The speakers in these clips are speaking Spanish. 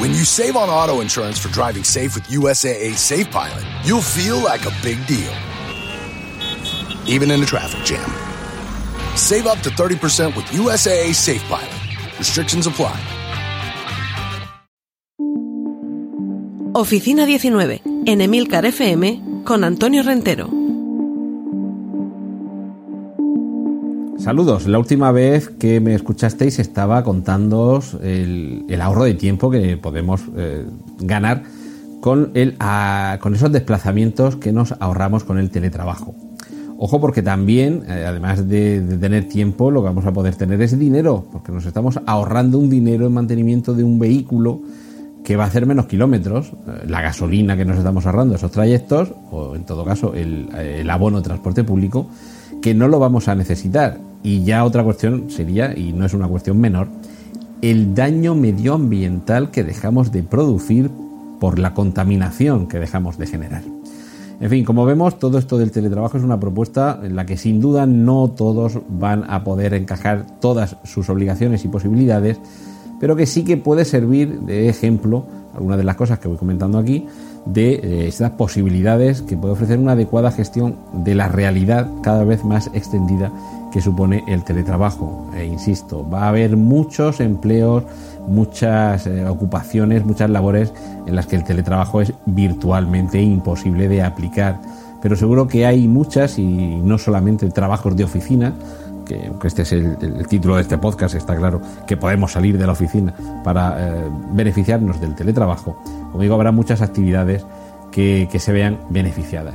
When you save on auto insurance for driving safe with USAA Safe Pilot, you'll feel like a big deal, even in a traffic jam. Save up to 30% with USAA Safe Pilot. Restrictions apply. Oficina 19, en Emilcar FM, con Antonio Rentero. Saludos. La última vez que me escuchasteis estaba contándoos el, ahorro de tiempo que podemos eh, ganar con, el, con esos desplazamientos que nos ahorramos con el teletrabajo. Ojo porque también, eh, además de, tener tiempo, lo que vamos a poder tener es dinero, porque nos estamos ahorrando un dinero en mantenimiento de un vehículo que va a hacer menos kilómetros, eh, la gasolina que nos estamos ahorrando esos trayectos, o en todo caso el abono de transporte público, que no lo vamos a necesitar. Y ya otra cuestión sería, y no es una cuestión menor, el daño medioambiental que dejamos de producir por la contaminación que dejamos de generar. En fin, como vemos, todo esto del teletrabajo es una propuesta en la que sin duda no todos van a poder encajar todas sus obligaciones y posibilidades, pero que sí que puede servir de ejemplo, algunas de las cosas que voy comentando aquí, de eh, estas posibilidades que puede ofrecer una adecuada gestión de la realidad cada vez más extendida que supone el teletrabajo. E insisto, va a haber muchos empleos, muchas eh, ocupaciones, muchas labores en las que el teletrabajo es virtualmente imposible de aplicar. Pero seguro que hay muchas y no solamente trabajos de oficina, que este es el, título de este podcast, está claro que podemos salir de la oficina para eh, beneficiarnos del teletrabajo. Como digo, habrá muchas actividades que, se vean beneficiadas.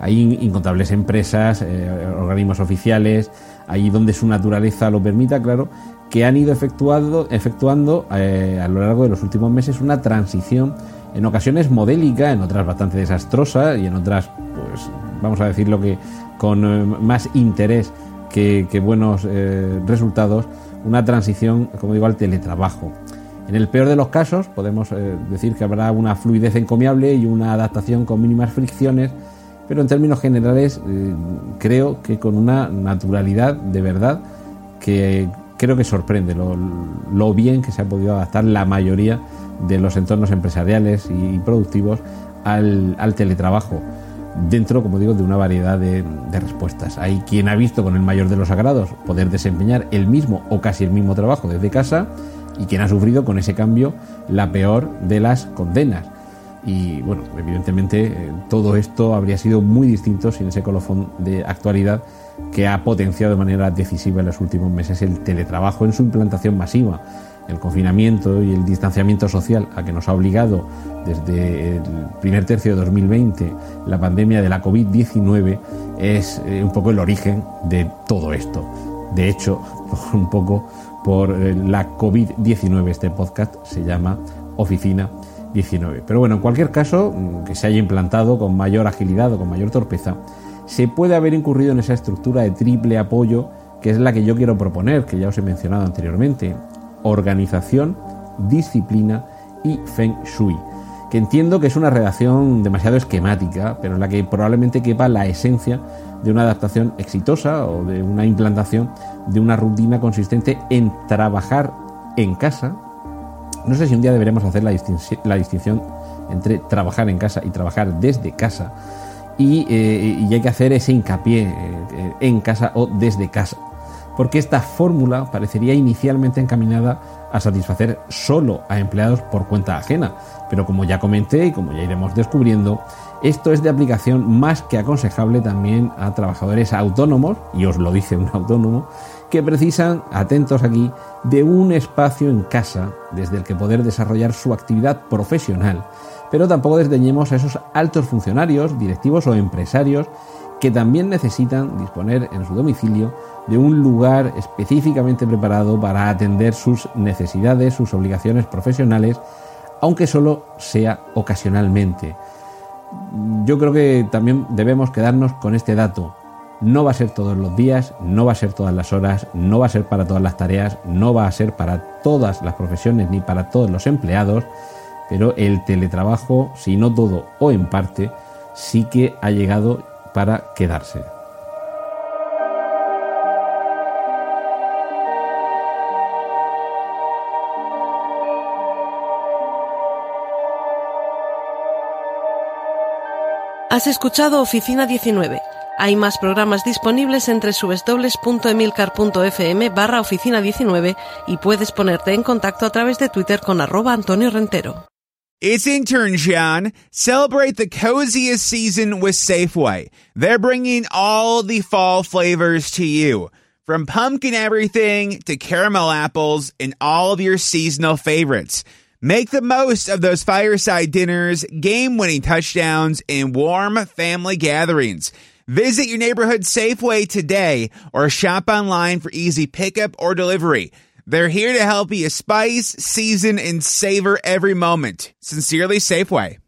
Hay incontables empresas, eh, organismos oficiales, ahí donde su naturaleza lo permita, claro, que han ido efectuando, efectuando eh, a lo largo de los últimos meses una transición, en ocasiones modélica, en otras bastante desastrosa y en otras, pues vamos a decirlo que con más interés que, buenos eh, resultados, una transición, como digo, al teletrabajo. En el peor de los casos, podemos eh, decir que habrá una fluidez encomiable y una adaptación con mínimas fricciones, pero en términos generales eh, creo que con una naturalidad de verdad que creo que sorprende lo, bien que se ha podido adaptar la mayoría de los entornos empresariales y productivos al teletrabajo dentro, como digo, de una variedad de, respuestas. Hay quien ha visto con el mayor de los agrados poder desempeñar el mismo o casi el mismo trabajo desde casa y quien ha sufrido con ese cambio la peor de las condenas. Y bueno, evidentemente eh, todo esto habría sido muy distinto sin ese colofón de actualidad que ha potenciado de manera decisiva en los últimos meses el teletrabajo en su implantación masiva el confinamiento y el distanciamiento social a que nos ha obligado desde el primer tercio de 2020 la pandemia de la COVID-19 es eh, un poco el origen de todo esto. De hecho, un poco por eh, la COVID-19 este podcast se llama Oficina 19. Pero bueno, en cualquier caso, mm, que se haya implantado con mayor agilidad o con mayor torpeza, se puede haber incurrido en esa estructura de triple apoyo que es la que yo quiero proponer, que ya os he mencionado anteriormente, organización, disciplina y feng shui, que entiendo que es una redacción demasiado esquemática, pero en la que probablemente quepa la esencia de una adaptación exitosa o de una implantación de una rutina consistente en trabajar en casa. No sé si un día deberemos hacer la, distinción entre trabajar en casa y trabajar desde casa. Y, eh, hay que hacer ese hincapié eh, en casa o desde casa porque esta fórmula parecería inicialmente encaminada a satisfacer solo a empleados por cuenta ajena, pero como ya comenté y como ya iremos descubriendo, esto es de aplicación más que aconsejable también a trabajadores autónomos, y os lo dice un autónomo, que precisan, atentos aquí, de un espacio en casa desde el que poder desarrollar su actividad profesional, pero tampoco desdeñemos a esos altos funcionarios, directivos o empresarios que también necesitan disponer en su domicilio de un lugar específicamente preparado para atender sus necesidades, sus obligaciones profesionales, aunque solo sea ocasionalmente. Yo creo que también debemos quedarnos con este dato. No va a ser todos los días, no va a ser todas las horas, no va a ser para todas las tareas, no va a ser para todas las profesiones ni para todos los empleados, pero el teletrabajo, si no todo o en parte, sí que ha llegado para quedarse. Has escuchado Oficina 19 Hay más programas disponibles entre www.emilcar.fm barra oficina 19 y puedes ponerte en contacto a través de Twitter con arroba Antonio Rentero. It's intern John. Celebrate the coziest season with Safeway. They're bringing all the fall flavors to you. From pumpkin everything to caramel apples and all of your seasonal favorites. Make the most of those fireside dinners, game winning touchdowns, and warm family gatherings. Visit your neighborhood Safeway today or shop online for easy pickup or delivery. They're here to help you spice, season, and savor every moment. Sincerely, Safeway.